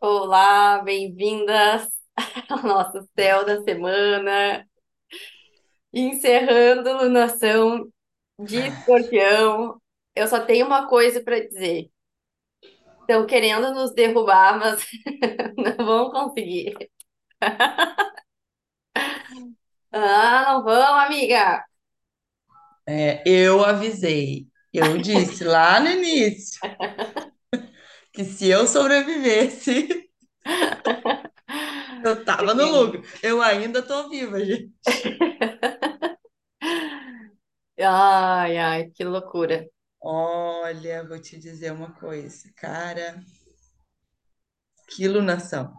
Olá, bem-vindas ao nosso céu da semana, encerrando lunação de escorpião. Eu só tenho uma coisa para dizer. Estão querendo nos derrubar, mas não vão conseguir. Ah, não vão, amiga. É, eu avisei, eu disse lá no início que se eu sobrevivesse, eu tava no lucro. Eu ainda tô viva, gente. Ai, ai, que loucura. Olha, vou te dizer uma coisa, cara, que iluminação.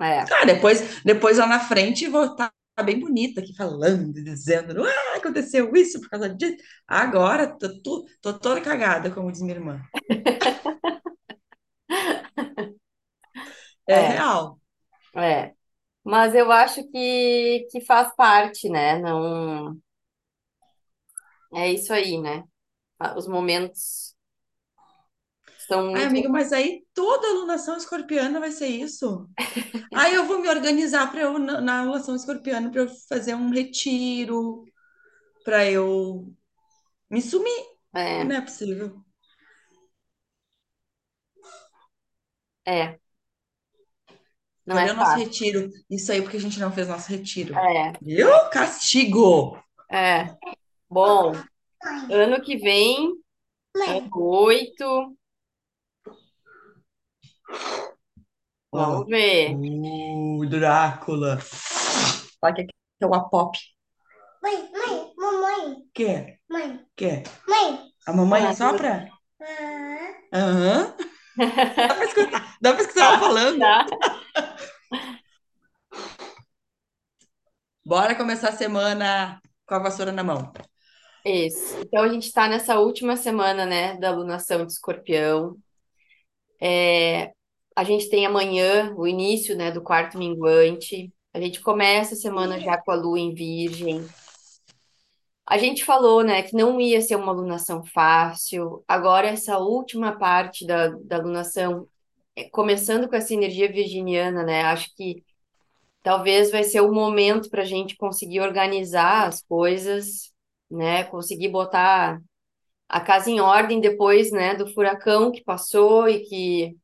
É, Ah, depois, depois lá na frente vou estar bem bonita aqui falando, dizendo, ah, aconteceu isso por causa disso. Agora tô, tô, tô toda cagada, como diz minha irmã. É é, real. é. Mas eu acho que, que faz parte, né? Não, é isso aí, né? Os momentos são Ai, muito amiga, mas aí toda alunação escorpiana vai ser isso? Aí eu vou me organizar para eu, na, na alunação escorpiana, para eu fazer um retiro, para eu me sumir. É, Não é possível. é, não Cadê é o nosso fácil. retiro? Isso aí porque a gente não fez nosso retiro. É, Viu? Castigo! é. Bom, ano que vem, ano 8, vamos ver. o Drácula. Olha que aqui é o Apop. Mãe, mãe, mamãe, Quer? mãe, Quer? mãe. A mamãe Ah, assopra? Ah, Aham. Dá pra escutar, dá pra escutar ela falando? tá. Bora começar a semana com a vassoura na mão. Isso. Então a gente está nessa última semana, né, da lunação de Escorpião. É, a gente tem amanhã o início, né, do quarto minguante. A gente começa a semana já com a lua em Virgem. A gente falou, né, que não ia ser uma alunação fácil. Agora, essa última parte da, da alunação, é, começando com essa energia virginiana, né, acho que talvez vai ser o momento para a gente conseguir organizar as coisas, né, conseguir botar a casa em ordem depois, né, do furacão que passou e que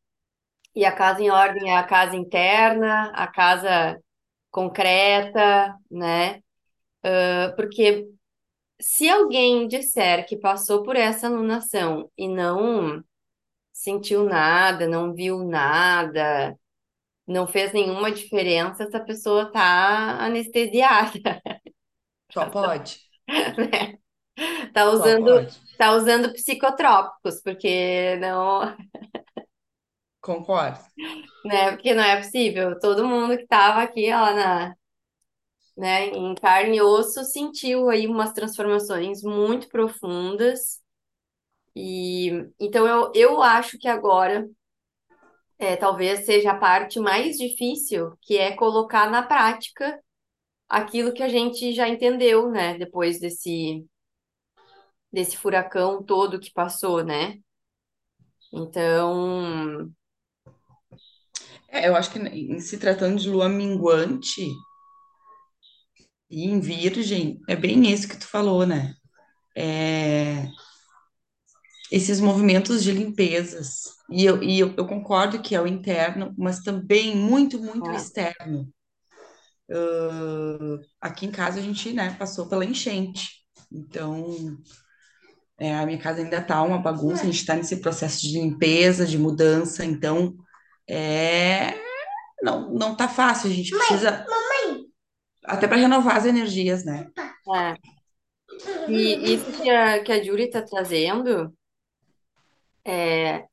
e a casa em ordem é a casa interna, a casa concreta, né? Ah, Porque se alguém disser que passou por essa alunação e não sentiu nada, não viu nada, não fez nenhuma diferença, essa pessoa tá anestesiada, Só pode? né? Tá usando, tá usando psicotrópicos, porque não, Concordo. né? Porque não é possível. Todo mundo que tava aqui, ó, na, né, em carne e osso, sentiu aí umas transformações muito profundas. E então eu, eu acho que agora é, talvez seja a parte mais difícil, que é colocar na prática aquilo que a gente já entendeu, né? Depois desse, desse furacão todo que passou, né? Então, É, eu acho que em se tratando de lua minguante e em virgem, é bem isso que tu falou, né? É, esses movimentos de limpezas. E, eu, e eu, eu concordo que é o interno, mas também muito, muito é, externo. Ah, aqui em casa a gente, né, passou pela enchente. Então, é, a minha casa ainda tá uma bagunça, a gente está nesse processo de limpeza, de mudança, então é, não, não tá fácil, a gente precisa até para renovar as energias, né? é. E isso que a, que a Júlia está trazendo é,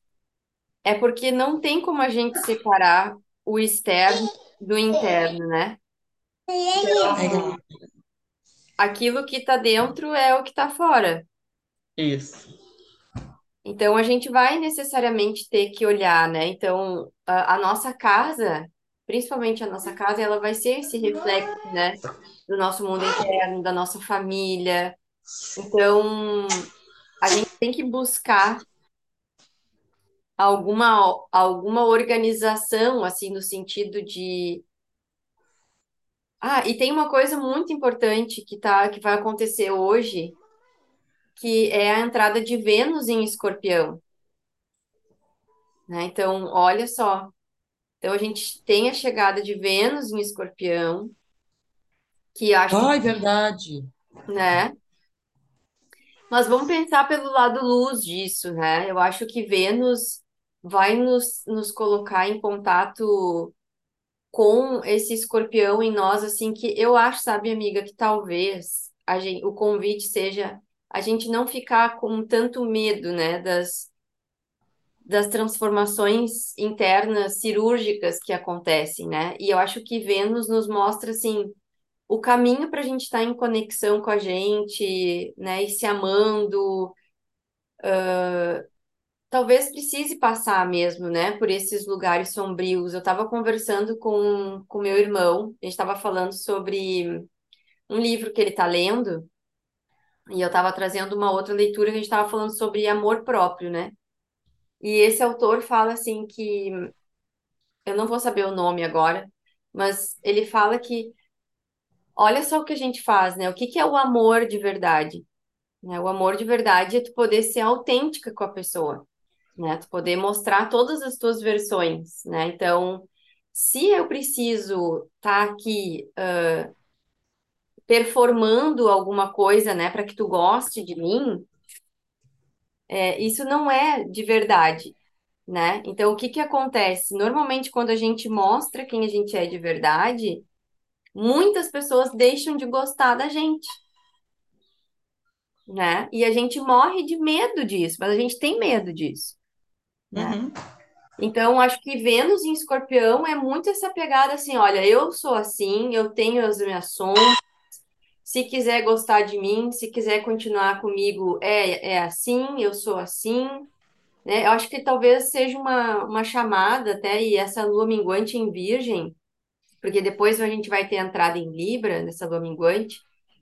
é porque não tem como a gente separar o externo do interno, né? É, Aquilo que está dentro é o que está fora. isso. Então a gente vai necessariamente ter que olhar, né? Então a, a nossa casa, principalmente a nossa casa, ela vai ser esse reflexo, né? Do nosso mundo interno, da nossa família. Então a gente tem que buscar alguma, alguma organização, assim, no sentido de. Ah, e tem uma coisa muito importante que tá, que vai acontecer hoje, que é a entrada de Vênus em Escorpião, né? Então, olha só. Então, a gente tem a chegada de Vênus em Escorpião, que acho que, Ai, verdade. né? Mas vamos pensar pelo lado luz disso, né? Eu acho que Vênus vai nos, nos colocar em contato com esse escorpião em nós, assim, que eu acho, sabe, amiga, que talvez a gente, o convite seja a gente não ficar com tanto medo, né, das, das transformações internas cirúrgicas que acontecem, né? E eu acho que Vênus nos mostra, assim, o caminho para a gente estar em conexão com a gente, né, e se amando. Talvez precise passar mesmo, né, por esses lugares sombrios. Eu estava conversando com com meu irmão, a gente estava falando sobre um livro que ele está lendo, e eu estava trazendo uma outra leitura que a gente estava falando sobre amor próprio, né? E esse autor fala assim que eu não vou saber o nome agora, mas ele fala que olha só o que a gente faz, né? O que que é o amor de verdade? Né? O amor de verdade é tu poder ser autêntica com a pessoa, né? Tu poder mostrar todas as tuas versões, né? Então, se eu preciso estar aqui ah, performando alguma coisa, né, para que tu goste de mim, é, isso não é de verdade, né? Então, o que que acontece? Normalmente, quando a gente mostra quem a gente é de verdade, muitas pessoas deixam de gostar da gente, né? E a gente morre de medo disso, mas a gente tem medo disso, né? Uhum. Então, acho que Vênus em Escorpião é muito essa pegada assim, olha, eu sou assim, eu tenho as minhas sombras, se quiser gostar de mim, se quiser continuar comigo, é, é assim, eu sou assim, né? Eu acho que talvez seja uma, uma chamada até, e essa lua minguante em Virgem, porque depois a gente vai ter entrada em Libra, nessa lua minguante,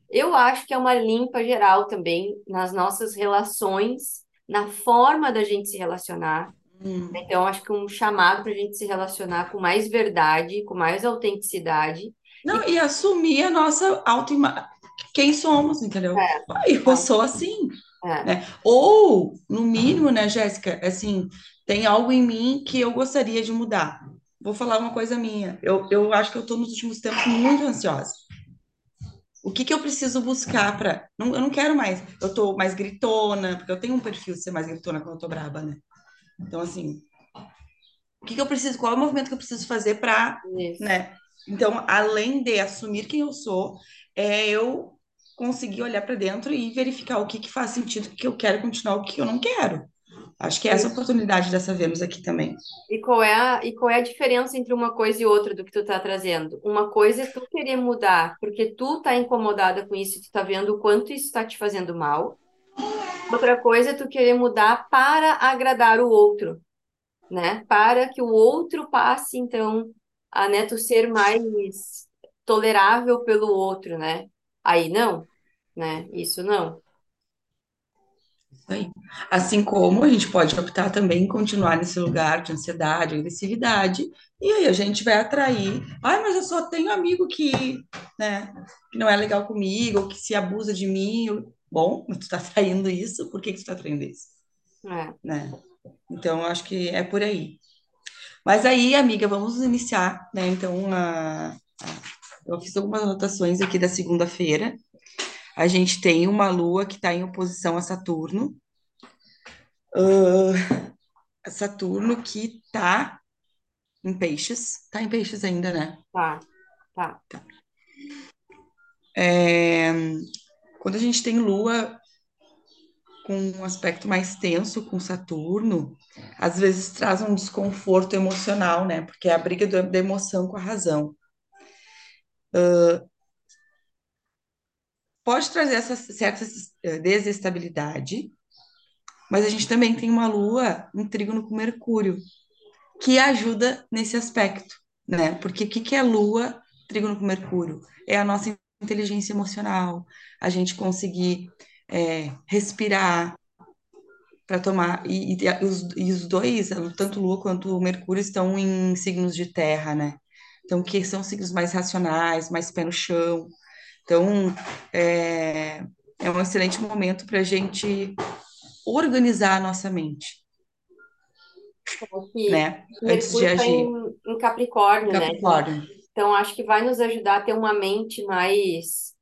eu acho que é uma limpa geral também nas nossas relações, na forma da gente se relacionar. Hum. Então, acho que um chamado para a gente se relacionar com mais verdade, com mais autenticidade. Não, E e assumir a nossa autoimagem, quem somos, entendeu? é, Eu sou assim, é, né? Ou, no mínimo, né, Jéssica, assim, tem algo em mim que eu gostaria de mudar. Vou falar uma coisa minha. Eu, eu acho que eu tô nos últimos tempos muito ansiosa. O que que eu preciso buscar para. Não, eu não quero mais. Eu tô mais gritona, porque eu tenho um perfil de ser mais gritona quando eu tô braba, né? Então, assim, o que que eu preciso, qual é o movimento que eu preciso fazer para, né? Então, além de assumir quem eu sou, é eu conseguir olhar para dentro e verificar o que que faz sentido, o que eu quero continuar, o que eu não quero. Acho que é essa a oportunidade dessa Vênus aqui também. E qual é a, e qual é a diferença entre uma coisa e outra do que tu tá trazendo? Uma coisa é tu querer mudar porque tu tá incomodada com isso tu tá vendo o quanto isso tá te fazendo mal. Outra coisa é tu querer mudar para agradar o outro, né? Para que o outro passe, então, a, né, tu ser mais tolerável pelo outro, né? Aí não, né? Isso não. Isso aí. Assim como a gente pode optar também em continuar nesse lugar de ansiedade, agressividade, e aí a gente vai atrair. Ai, mas eu só tenho amigo que, né, que não é legal comigo, ou que se abusa de mim. Bom, mas tu tá atraindo isso, por que que tu tá atraindo isso, É, né? Então, eu acho que é por aí. Mas aí, amiga, vamos iniciar, né? Então, a... eu fiz algumas anotações aqui da segunda-feira. A gente tem uma lua que está em oposição a Saturno. Saturno que tá em peixes. Tá em peixes ainda, né? tá, tá. É, Quando a gente tem Lua com um aspecto mais tenso com Saturno, às vezes traz um desconforto emocional, né? Porque é a briga do- da emoção com a razão. Pode trazer essa certa desestabilidade, mas a gente também tem uma Lua em trígono com Mercúrio, que ajuda nesse aspecto, né? Porque o que que é Lua, trígono com Mercúrio? É a nossa inteligência emocional, a gente conseguir é, respirar, para tomar. E, e, os, e os dois, tanto Lua quanto Mercúrio, estão em signos de terra, né? Então, que são signos mais racionais, mais pé no chão. Então, é, é um excelente momento para a gente organizar a nossa mente, né? Antes de Mercúrio está agir. em, em Capricórnio, né? Então, acho que vai nos ajudar a ter uma mente mais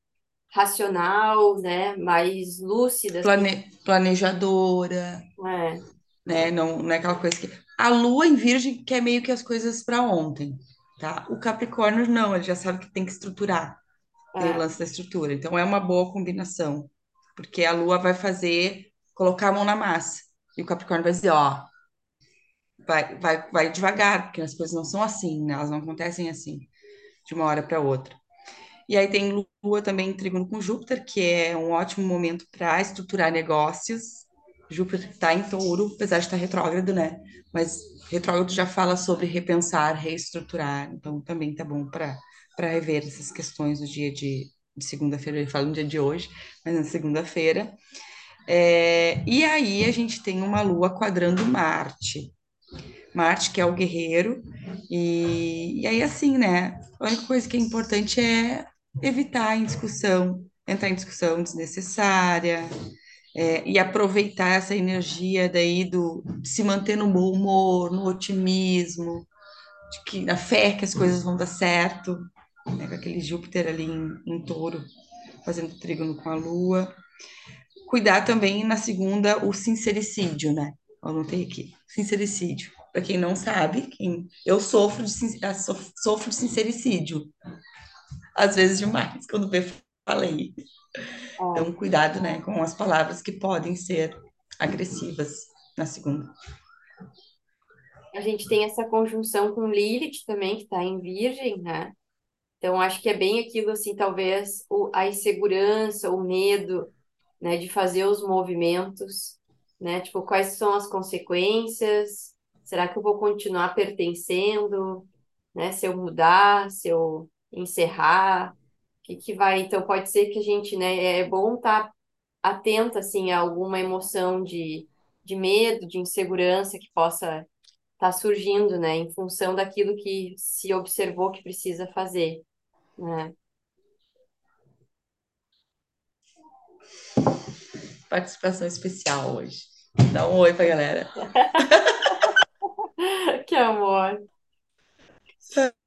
racional, né? Mais lúcida, assim. Plane, planejadora, É, né? Não, não é aquela coisa que. A Lua em Virgem quer meio que as coisas para ontem, tá? O Capricórnio não, ele já sabe que tem que estruturar, tem o é. lance da estrutura. Então é uma boa combinação, porque a Lua vai fazer, colocar a mão na massa, e o Capricórnio vai dizer, ó, vai, vai, vai devagar, porque as coisas não são assim, né? Elas não acontecem assim, de uma hora para outra. E aí tem Lua também em trígono com Júpiter, que é um ótimo momento para estruturar negócios. Júpiter está em touro, apesar de estar retrógrado, né? Mas retrógrado já fala sobre repensar, reestruturar, então também tá bom para para rever essas questões no dia de, de segunda-feira, ele fala no dia de hoje, mas na segunda-feira. É, e aí a gente tem uma lua quadrando Marte. Marte, que é o guerreiro, e, e aí assim, né? A única coisa que é importante é evitar em discussão, entrar em discussão desnecessária, é, e aproveitar essa energia daí do de se manter no bom humor, no otimismo, de que na fé que as coisas vão dar certo, né, com aquele Júpiter ali em, em touro, fazendo trígono com a Lua. Cuidar também na segunda o sincericídio, né? Anotei aqui, sincericídio. Para quem não sabe, quem, eu sofro de, ah, sof- sofro de sincericídio, às vezes demais, quando vê, falei. Então, é. cuidado, né, com as palavras que podem ser agressivas na segunda. A gente tem essa conjunção com Lilith também, que está em Virgem, né? Então, acho que é bem aquilo, assim, talvez o, a insegurança, o medo, né, de fazer os movimentos, né? Tipo, quais são as consequências? Será que eu vou continuar pertencendo, né? Se eu mudar, se eu encerrar, o que que vai? Então, pode ser que a gente, né, é bom estar atenta, assim, a alguma emoção de, de medo, de insegurança que possa estar surgindo, né, em função daquilo que se observou que precisa fazer, né? Participação especial hoje. Dá um oi pra galera. Que amor.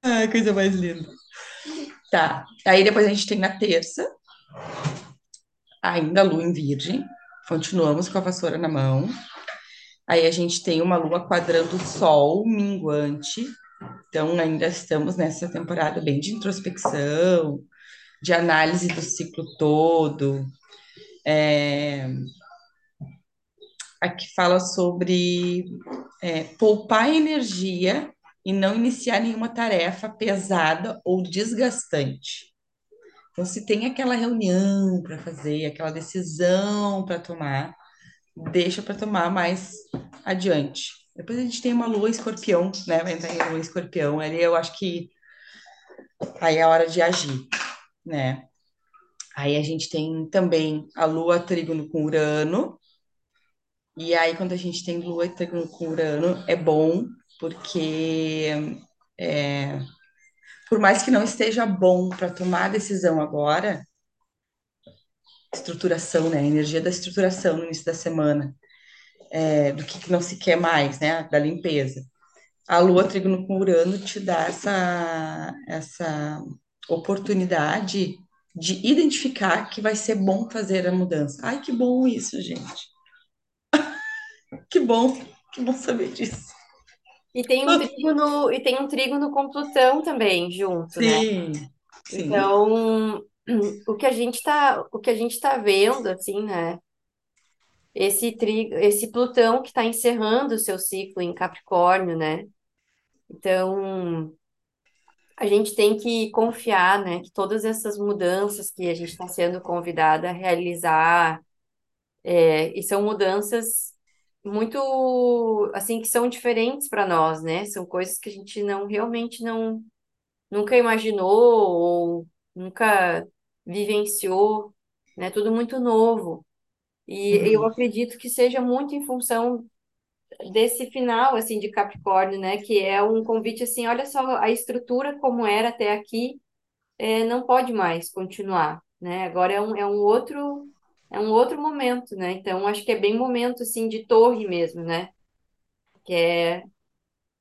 Ai, coisa mais linda. Tá. Aí depois a gente tem na terça, ainda lua em virgem. Continuamos com a vassoura na mão. Aí a gente tem uma lua quadrando o sol minguante. Então ainda estamos nessa temporada bem de introspecção, de análise do ciclo todo. É, Aqui fala sobre é, poupar energia e não iniciar nenhuma tarefa pesada ou desgastante. Então, se tem aquela reunião para fazer, aquela decisão para tomar, deixa para tomar mais adiante. Depois a gente tem uma lua escorpião, né? Vai entrar em lua escorpião. Ali eu acho que aí é a hora de agir, né? Aí a gente tem também a lua trígono com Urano. E aí, quando a gente tem lua com Urano, é bom, porque é, por mais que não esteja bom para tomar decisão agora, estruturação, né? A energia da estruturação no início da semana, é, do que, que não se quer mais, né? Da limpeza. A Lua trígono com Urano te dá essa, essa oportunidade de identificar que vai ser bom fazer a mudança. Ai, que bom isso, gente. Que bom, que bom saber disso. E tem um trígono, e tem um trígono com Plutão também junto, né? Sim, sim. Então, o que a gente tá, o que a gente tá vendo, assim, né? Esse, tri, esse Plutão que está encerrando o seu ciclo em Capricórnio, né? Então, a gente tem que confiar, né? Que todas essas mudanças que a gente está sendo convidada a realizar, é, e são mudanças muito, assim, que são diferentes para nós, né? São coisas que a gente não, realmente não, nunca imaginou ou nunca vivenciou, né? Tudo muito novo. E eu Uhum. acredito que seja muito em função desse final, assim, de Capricórnio, né? Que é um convite, assim, olha só, a estrutura como era até aqui, é, não pode mais continuar, né? Agora é um, é um outro, é um outro momento, né? Então, acho que é bem momento, assim, de torre mesmo, né? Que é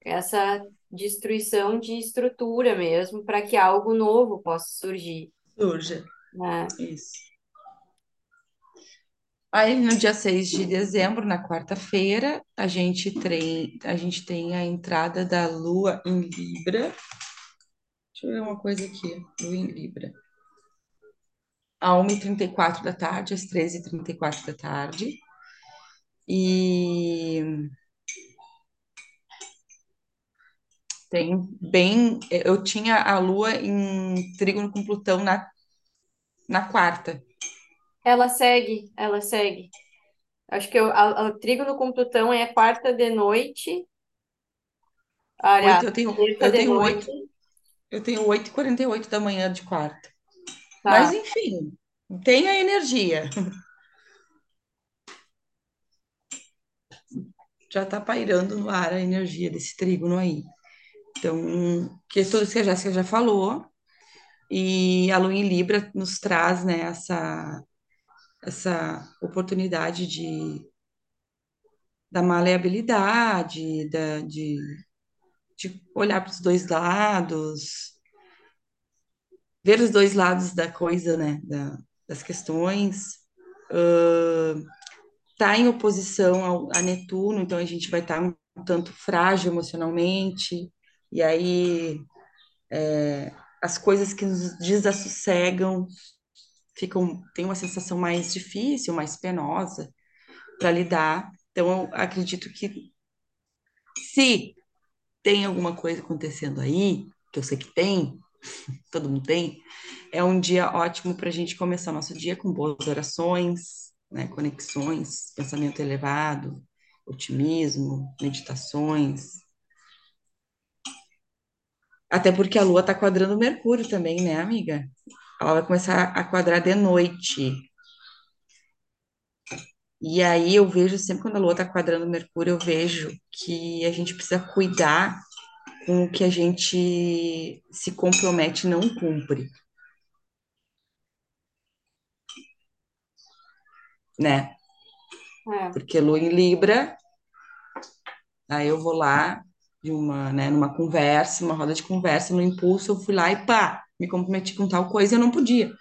essa destruição de estrutura mesmo, para que algo novo possa surgir, Surja. né? Isso. Aí, no dia 6 de dezembro, na quarta-feira, a gente tem, a gente tem a entrada da Lua em Libra. Deixa eu ver uma coisa aqui. Lua em Libra. A 1h34 da tarde, às 13h34 da tarde. E tem bem. Eu tinha a Lua em trígono com Plutão na, na quarta. Ela segue, ela segue. Acho que eu, a, a trígono com Plutão é quarta de noite, aliás, Oito, eu tenho, eu tenho noite, eu tenho 8h48 da manhã de quarta. Mas, tá? enfim, tem a energia. Já está pairando no ar a energia desse trígono aí. Então, que é que a Jéssica já falou. E a Lua em Libra nos traz, né, essa, essa oportunidade de, da maleabilidade, da, de, de olhar para os dois lados, ver os dois lados da coisa, né, da, das questões. Está em oposição ao, a Netuno, então a gente vai estar um tanto frágil emocionalmente, e aí é, as coisas que nos desassossegam ficam, tem uma sensação mais difícil, mais penosa para lidar. Então, eu acredito que se tem alguma coisa acontecendo aí, que eu sei que tem, todo mundo tem, é um dia ótimo para a gente começar nosso dia com boas orações, né, conexões, pensamento elevado, otimismo, meditações. Até porque a Lua está quadrando Mercúrio também, né, amiga? Ela vai começar a quadrar de noite. E aí eu vejo, sempre quando a Lua está quadrando Mercúrio, eu vejo que a gente precisa cuidar com o que a gente se compromete não cumpre, né? É. Porque Lua em Libra, aí eu vou lá de uma, né, numa conversa, uma roda de conversa, no impulso, eu fui lá e pá, me comprometi com tal coisa e eu não podia.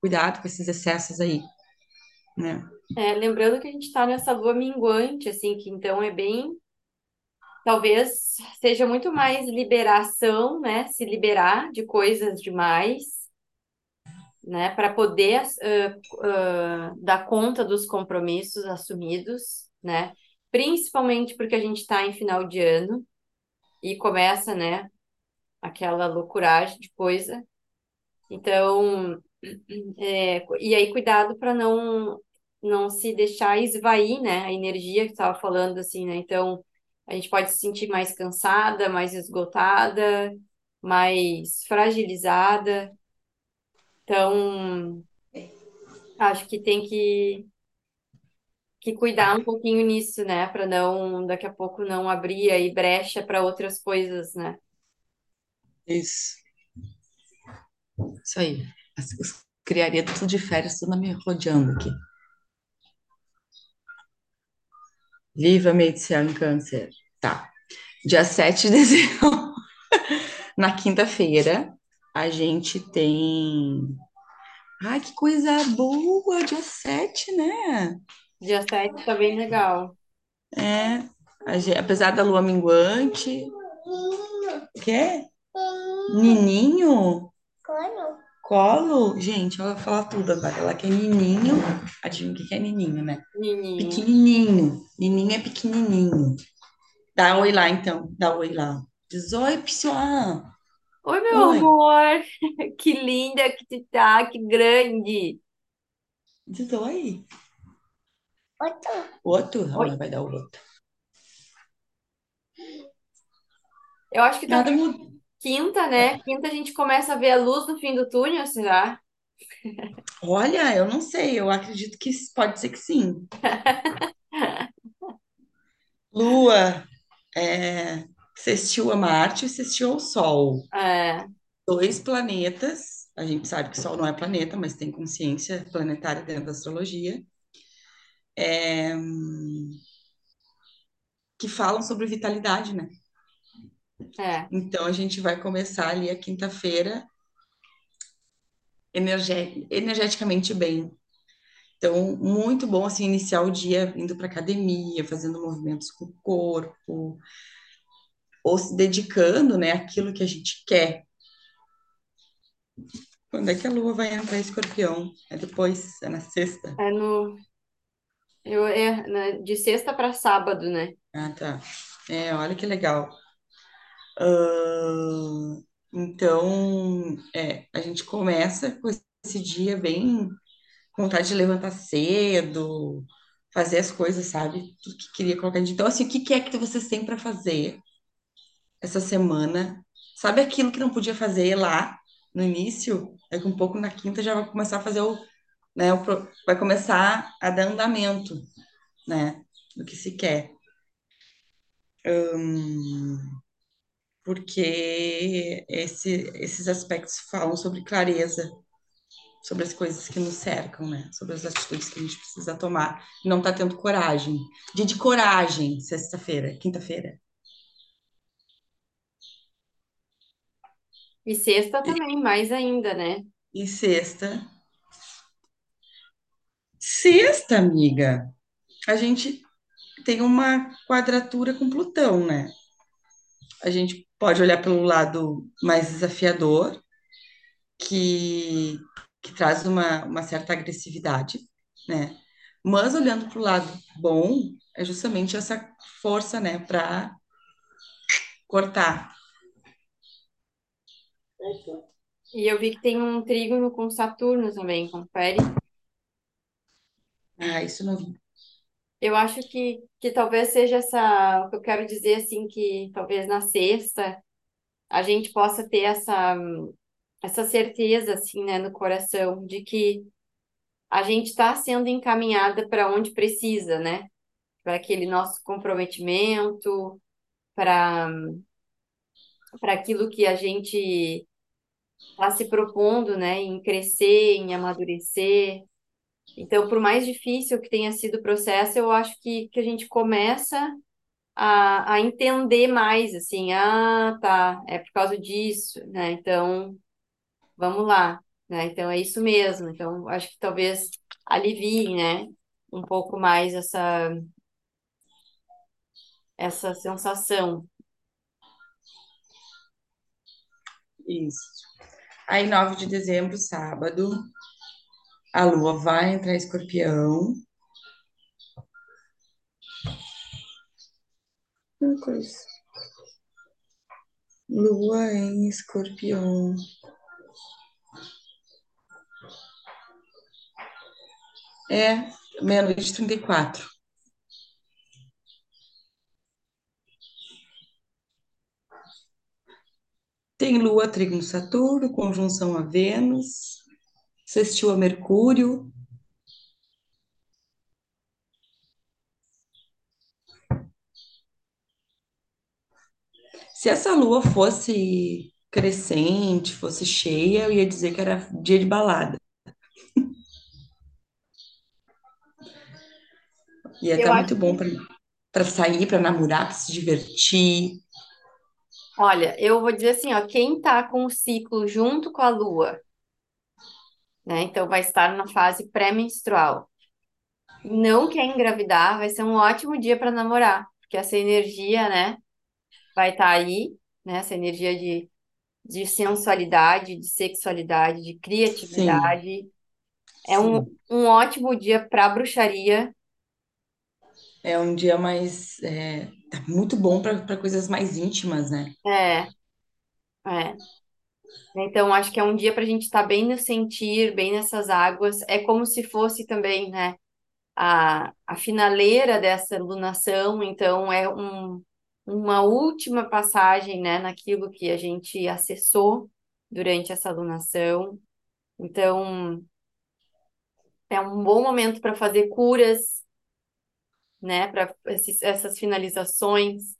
Cuidado com esses excessos aí, né? É, lembrando que a gente está nessa lua minguante, assim, que então é bem, talvez seja muito mais liberação, né? Se liberar de coisas demais, né? Para poder ah, ah, dar conta dos compromissos assumidos, né? Principalmente porque a gente está em final de ano e começa, né? Aquela loucuragem de coisa. Então, é, e aí cuidado para não não se deixar esvair, né, a energia que estava falando assim, né? Então, a gente pode se sentir mais cansada, mais esgotada, mais fragilizada. Então, acho que tem que que cuidar um pouquinho nisso, né, para não daqui a pouco não abrir aí brecha para outras coisas, né? Isso. Isso aí. Criaria tudo de férias, tudo me rodeando aqui. Viva a medicina em câncer. Tá. Dia 7 de dezembro, na quinta-feira, a gente tem. Ai, que coisa boa! Dia 7, né? Dia 7 tá bem legal. É. a gen- apesar da lua minguante. Quê? Nininho? Colo. Colo? Gente, ela vai falar tudo agora. Ela quer nininho. Adivinha o que que é nininho, né? Nininho. Pequenininho. Nininho é pequenininho. Dá oi lá, então. Dá oi lá. Diz oi, pessoal. Oi, meu Oi. amor! Que linda que tu tá, que grande! Diz oi. Outro. Outro? Oi. Ela vai dar o outro. Eu acho que Nada talvez muda. Quinta, né? Quinta a gente começa a ver a luz no fim do túnel, será? Olha, eu não sei, eu acredito que pode ser que sim. Lua, é, sextil a Marte e sextil ao Sol. É, Dois planetas, a gente sabe que o Sol não é planeta, mas tem consciência planetária dentro da astrologia, é, que falam sobre vitalidade, né? É, Então a gente vai começar ali a quinta-feira energe- energeticamente bem. Então, muito bom assim iniciar o dia indo para academia, fazendo movimentos com o corpo, ou se dedicando, né, àquilo que a gente quer. Quando é que a lua vai entrar em escorpião? É depois, é na sexta. é no, eu, é, na- de sexta para sábado, né? Ah, tá. É, olha que legal. Então, é, a gente começa com esse dia bem vontade de levantar cedo, fazer as coisas, sabe? Tudo que queria colocar. Então, assim, o que é que vocês têm para fazer essa semana? Sabe aquilo que não podia fazer lá no início? É que um pouco na quinta já vai começar a fazer o, né, o vai começar a dar andamento, né, do que se quer. Porque esse, esses aspectos falam sobre clareza, sobre as coisas que nos cercam, né? Sobre as atitudes que a gente precisa tomar. Não tá tendo coragem. Dia de coragem, sexta-feira, quinta-feira. E sexta E, também, mais ainda, né? e sexta. Sexta, amiga, a gente tem uma quadratura com Plutão, né? A gente pode olhar pelo lado mais desafiador, que, que traz uma, uma certa agressividade, né? Mas olhando para o lado bom, é justamente essa força, né, para cortar. E eu vi que tem um trígono com Saturno também, confere? Ah, isso não vi. Eu acho que, que talvez seja essa, o que eu quero dizer assim, que talvez na sexta a gente possa ter essa, essa certeza, assim, né, no coração, de que a gente está sendo encaminhada para onde precisa, né? Para aquele nosso comprometimento, para para aquilo que a gente está se propondo, né, em crescer, em amadurecer. Então, por mais difícil que tenha sido o processo, eu acho que, que a gente começa a, a entender mais, assim, ah, tá, é por causa disso, né? Então, vamos lá, né? Então, é isso mesmo. Então, acho que talvez alivie, né, um pouco mais essa, essa sensação. Isso. Aí, 9 de dezembro, sábado, a lua vai entrar em escorpião. Lua em escorpião. É, meia-noite e 34. Tem Lua, trígono Saturno, conjunção a Vênus, sextil a Mercúrio. Se essa lua fosse crescente, fosse cheia, eu ia dizer que era dia de balada. Ia estar acho muito bom para sair, para namorar, para se divertir. olha, eu vou dizer assim, ó, quem tá com o ciclo junto com a Lua, né? Então, vai estar na fase pré-menstrual. Não quer engravidar, vai ser um ótimo dia para namorar, porque essa energia, né, vai estar aí, né? Essa energia de, de sensualidade, de sexualidade, de Sim, criatividade. É um, sim. um ótimo dia para bruxaria. É um dia mais. É, tá muito bom para para coisas mais íntimas, né? É, é. Então, acho que é um dia para a gente estar bem no sentir, bem nessas águas. É como se fosse também, né, a, a finaleira dessa lunação. Então, é um, uma última passagem, né, naquilo que a gente acessou durante essa lunação. Então, é um bom momento para fazer curas, né? Para essas finalizações.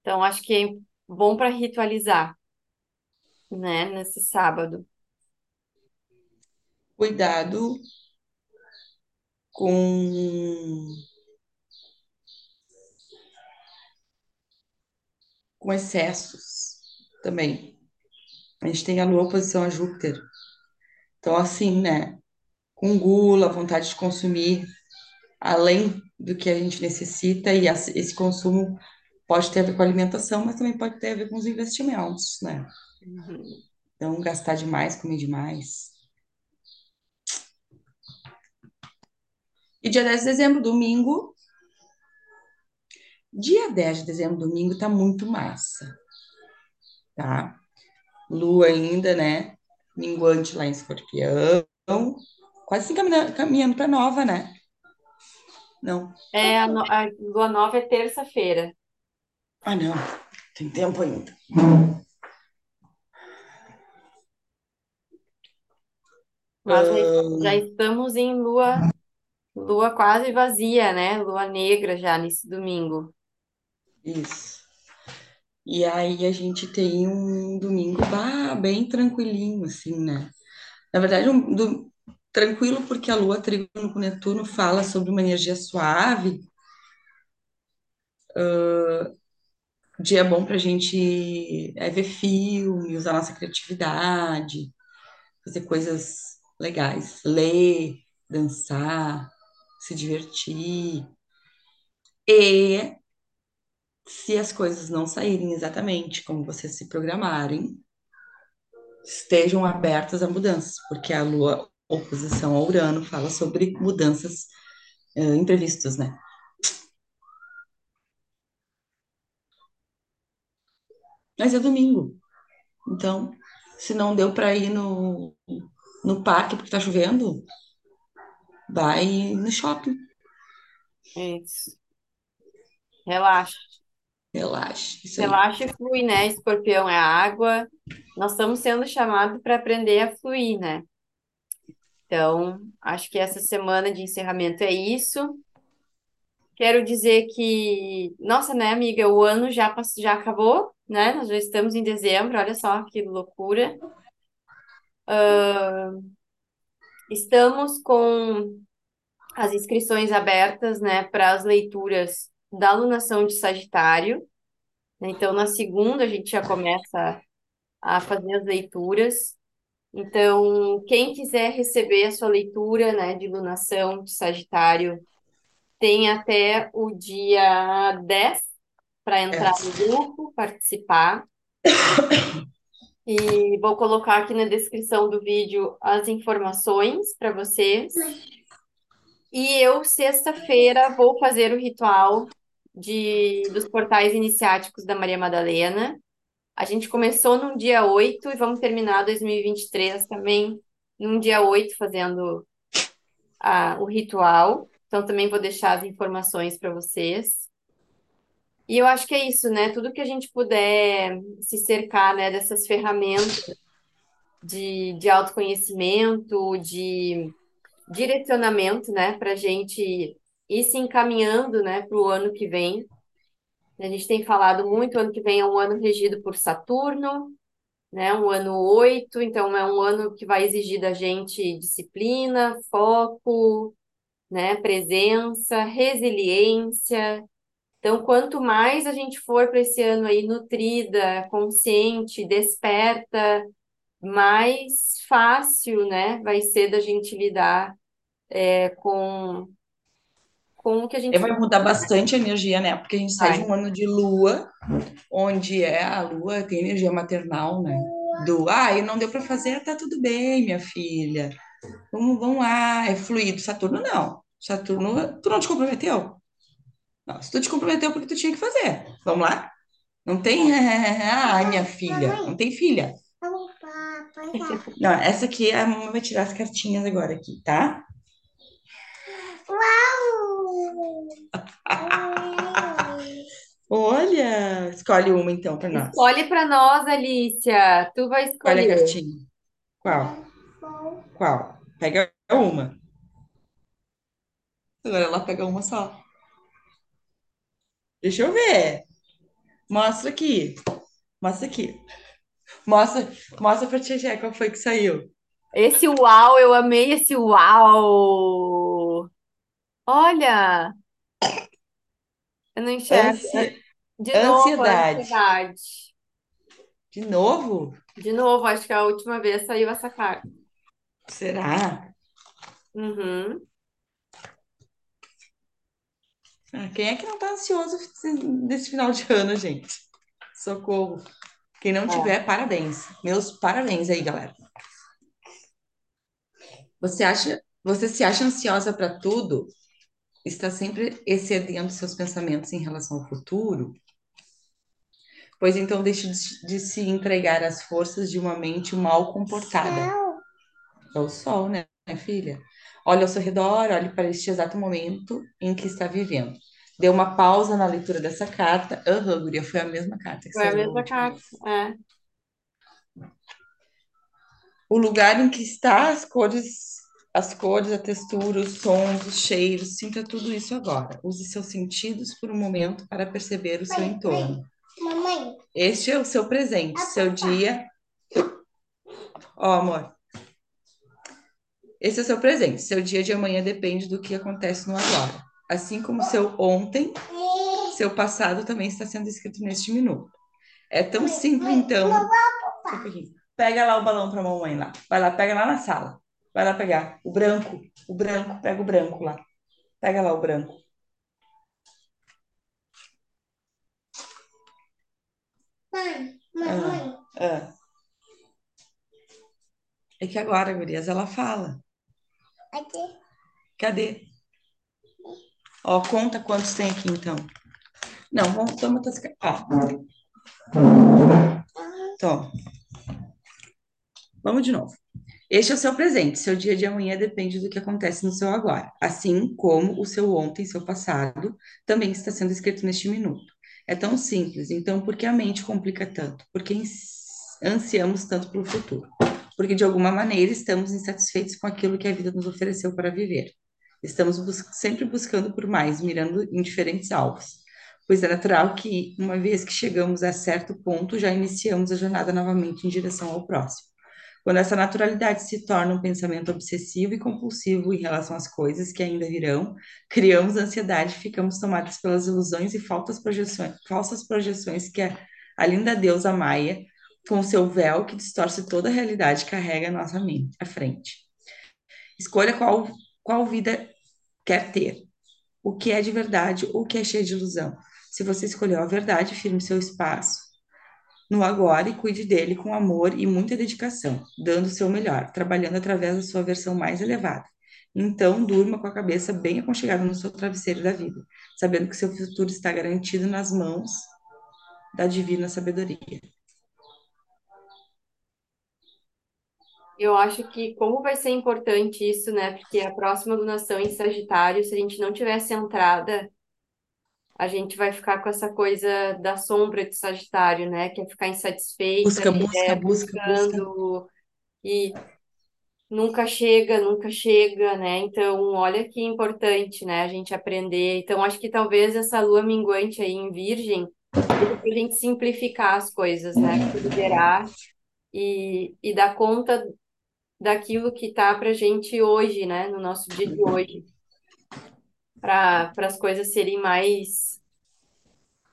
Então, acho que é bom para ritualizar, né? Nesse sábado. Cuidado com com excessos também. A gente tem a Lua oposição a Júpiter. Então, assim, né? Com gula, vontade de consumir além do que a gente necessita, e esse consumo pode ter a ver com a alimentação, mas também pode ter a ver com os investimentos, né? Uhum. Então, gastar demais, comer demais. E dia 10 de dezembro, domingo. Dia 10 de dezembro, domingo, tá muito massa. Tá? Lua ainda, né? Minguante lá em Escorpião. Quase se caminhando, caminhando para nova, né? Não. É, a, no- a lua nova é terça-feira. Ah, não. Tem tempo ainda. Mas já, Ah, já estamos em lua, lua quase vazia, né? Lua negra já nesse domingo. isso. E aí a gente tem um domingo bah, bem tranquilinho, assim, né? Na verdade, um, do- tranquilo porque a Lua trígono com Netuno fala sobre uma energia suave. Dia bom pra gente é, ver filme, usar nossa criatividade, fazer coisas legais, ler, dançar, se divertir. E se as coisas não saírem exatamente como vocês se programarem, estejam abertas a mudanças, porque a Lua, oposição ao Urano, fala sobre mudanças eh, imprevistas, né? Mas é domingo, então, se não deu para ir no, no parque porque tá chovendo, vai no shopping, Isso. Relaxa. relaxa. Relaxa e flui, né? Escorpião é água. Nós estamos sendo chamados para aprender a fluir, né? Então, acho que essa semana de encerramento é isso. Quero dizer que, nossa, né, amiga, o ano já, pass- já acabou, né? Nós já estamos em dezembro, olha só que loucura. Estamos com as inscrições abertas, né, para as leituras da alunação de Sagitário. Então, na segunda, a gente já começa a fazer as leituras. Então, quem quiser receber a sua leitura, né, de lunação de Sagitário, tem até o dia 10 para entrar no É. grupo, participar. E vou colocar aqui na descrição do vídeo as informações para vocês. E eu, sexta-feira, vou fazer o ritual de, dos portais iniciáticos da Maria Madalena. A gente começou no dia 8 e vamos terminar 2023 também num dia 8 fazendo a, o ritual. Então também vou deixar as informações para vocês. E eu acho que é isso, né? Tudo que a gente puder se cercar, né, dessas ferramentas de, de autoconhecimento, de direcionamento, né, para a gente ir se encaminhando, né, para o ano que vem. A gente tem falado muito, ano que vem é um ano regido por Saturno, né, um ano 8, então é um ano que vai exigir da gente disciplina, foco, né, presença, resiliência. Então, quanto mais a gente for para esse ano aí nutrida, consciente, desperta, mais fácil, né, vai ser da gente lidar é, com, com o que a gente E vai mudar bastante a energia, né? Porque a gente sai de um ano de lua, onde é a lua tem energia maternal, né? Do, ah, e não deu para fazer, tá tudo bem, minha filha. Vamos, vamos lá, é fluido. Saturno não. Saturno, tu não te comprometeu? Não, se tu te comprometeu, porque tu tinha que fazer. Vamos lá? Não tem, ai, minha filha, não tem filha. Não, essa aqui a mamãe vai tirar as cartinhas agora aqui, tá? Olha, escolhe uma então para nós. Escolhe para nós, Alicia. Tu vai Escolhe a escolher. cartinha. Qual? Qual? Pega uma. Agora ela pega uma só. Deixa eu ver. Mostra aqui. Mostra aqui. Mostra, mostra pra Tia qual foi que saiu. Esse uau, eu amei esse uau. Olha, eu não enxergo. Ansi... De novo, Ansiedade. ansiedade. De novo? De novo, acho que a última vez saiu essa carta. Será? Uhum. Ah, quem é que não tá ansioso nesse final de ano, gente? Socorro. Quem não É. tiver, parabéns. Meus parabéns aí, galera. Você acha, você se acha ansiosa para tudo? Está sempre excedendo seus pensamentos em relação ao futuro? Pois então deixe de, de se entregar às forças de uma mente mal comportada. É o sol, né, filha? Olhe ao seu redor, olhe para este exato momento em que está vivendo. Dê uma pausa na leitura dessa carta. Aham, guria, foi a mesma carta que Foi a mesma carta. É. O lugar em que está, as cores, as cores, a textura, os sons, os cheiros, sinta tudo isso agora. Use seus sentidos por um momento para perceber o seu Mãe, entorno. Mamãe, Este é o seu presente, seu dia. Ó, amor. Esse é o seu presente. Seu dia de amanhã depende do que acontece no agora. Assim como seu ontem, seu passado também está sendo escrito neste minuto. É tão simples, então. Um. Pega lá o balão para a mamãe lá. Vai lá, pega lá na sala. Vai lá pegar o branco, o branco, pega o branco lá. Pega lá o branco. mãe, mamãe. Ah. É que agora, gurias, ela fala. Aqui. Cadê? Ó, conta quantos tem aqui, então. Não, vamos, toma tuas... ca- Ó. Vamos de novo. Este é o seu presente. Seu dia de amanhã depende do que acontece no seu agora. Assim como o seu ontem, seu passado, também está sendo escrito neste minuto. É tão simples. Então, por que a mente complica tanto? Por que ansiamos tanto pelo futuro? Porque, de alguma maneira, estamos insatisfeitos com aquilo que a vida nos ofereceu para viver. Estamos bus- sempre buscando por mais, mirando em diferentes alvos. Pois é natural que, uma vez que chegamos a certo ponto, já iniciamos a jornada novamente em direção ao próximo. Quando essa naturalidade se torna um pensamento obsessivo e compulsivo em relação às coisas que ainda virão, criamos ansiedade, ficamos tomados pelas ilusões e falsas projeções, falsas projeções que a, a linda deusa Maia, com seu véu que distorce toda a realidade, carrega nossa mente à frente. Escolha qual, qual vida quer ter, o que é de verdade ou o que é cheio de ilusão. Se você escolheu a verdade, firme seu espaço no agora e cuide dele com amor e muita dedicação, dando o seu melhor, trabalhando através da sua versão mais elevada. Então, durma com a cabeça bem aconchegada no seu travesseiro da vida, sabendo que seu futuro está garantido nas mãos da divina sabedoria. Eu acho que como vai ser importante isso, né? Porque a próxima lunação em Sagitário, se a gente não tiver centrada, a gente vai ficar com essa coisa da sombra de Sagitário, né? Que é ficar insatisfeita, Busca, busca, é, busca, busca. buscando e nunca chega, nunca chega, né? Então, olha que importante, né? A gente aprender. Então, acho que talvez essa lua minguante aí em Virgem, pra gente simplificar as coisas, né? Liberar e, e dar conta daquilo que tá pra gente hoje, né? No nosso dia de hoje. Para as coisas serem mais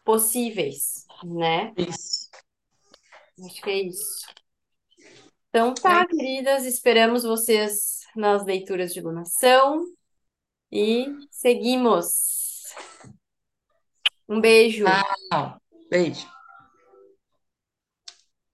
possíveis, né? Isso. Acho que é isso. Então tá, queridas, esperamos vocês nas leituras de lunação e seguimos. Um beijo. Tchau. Beijo.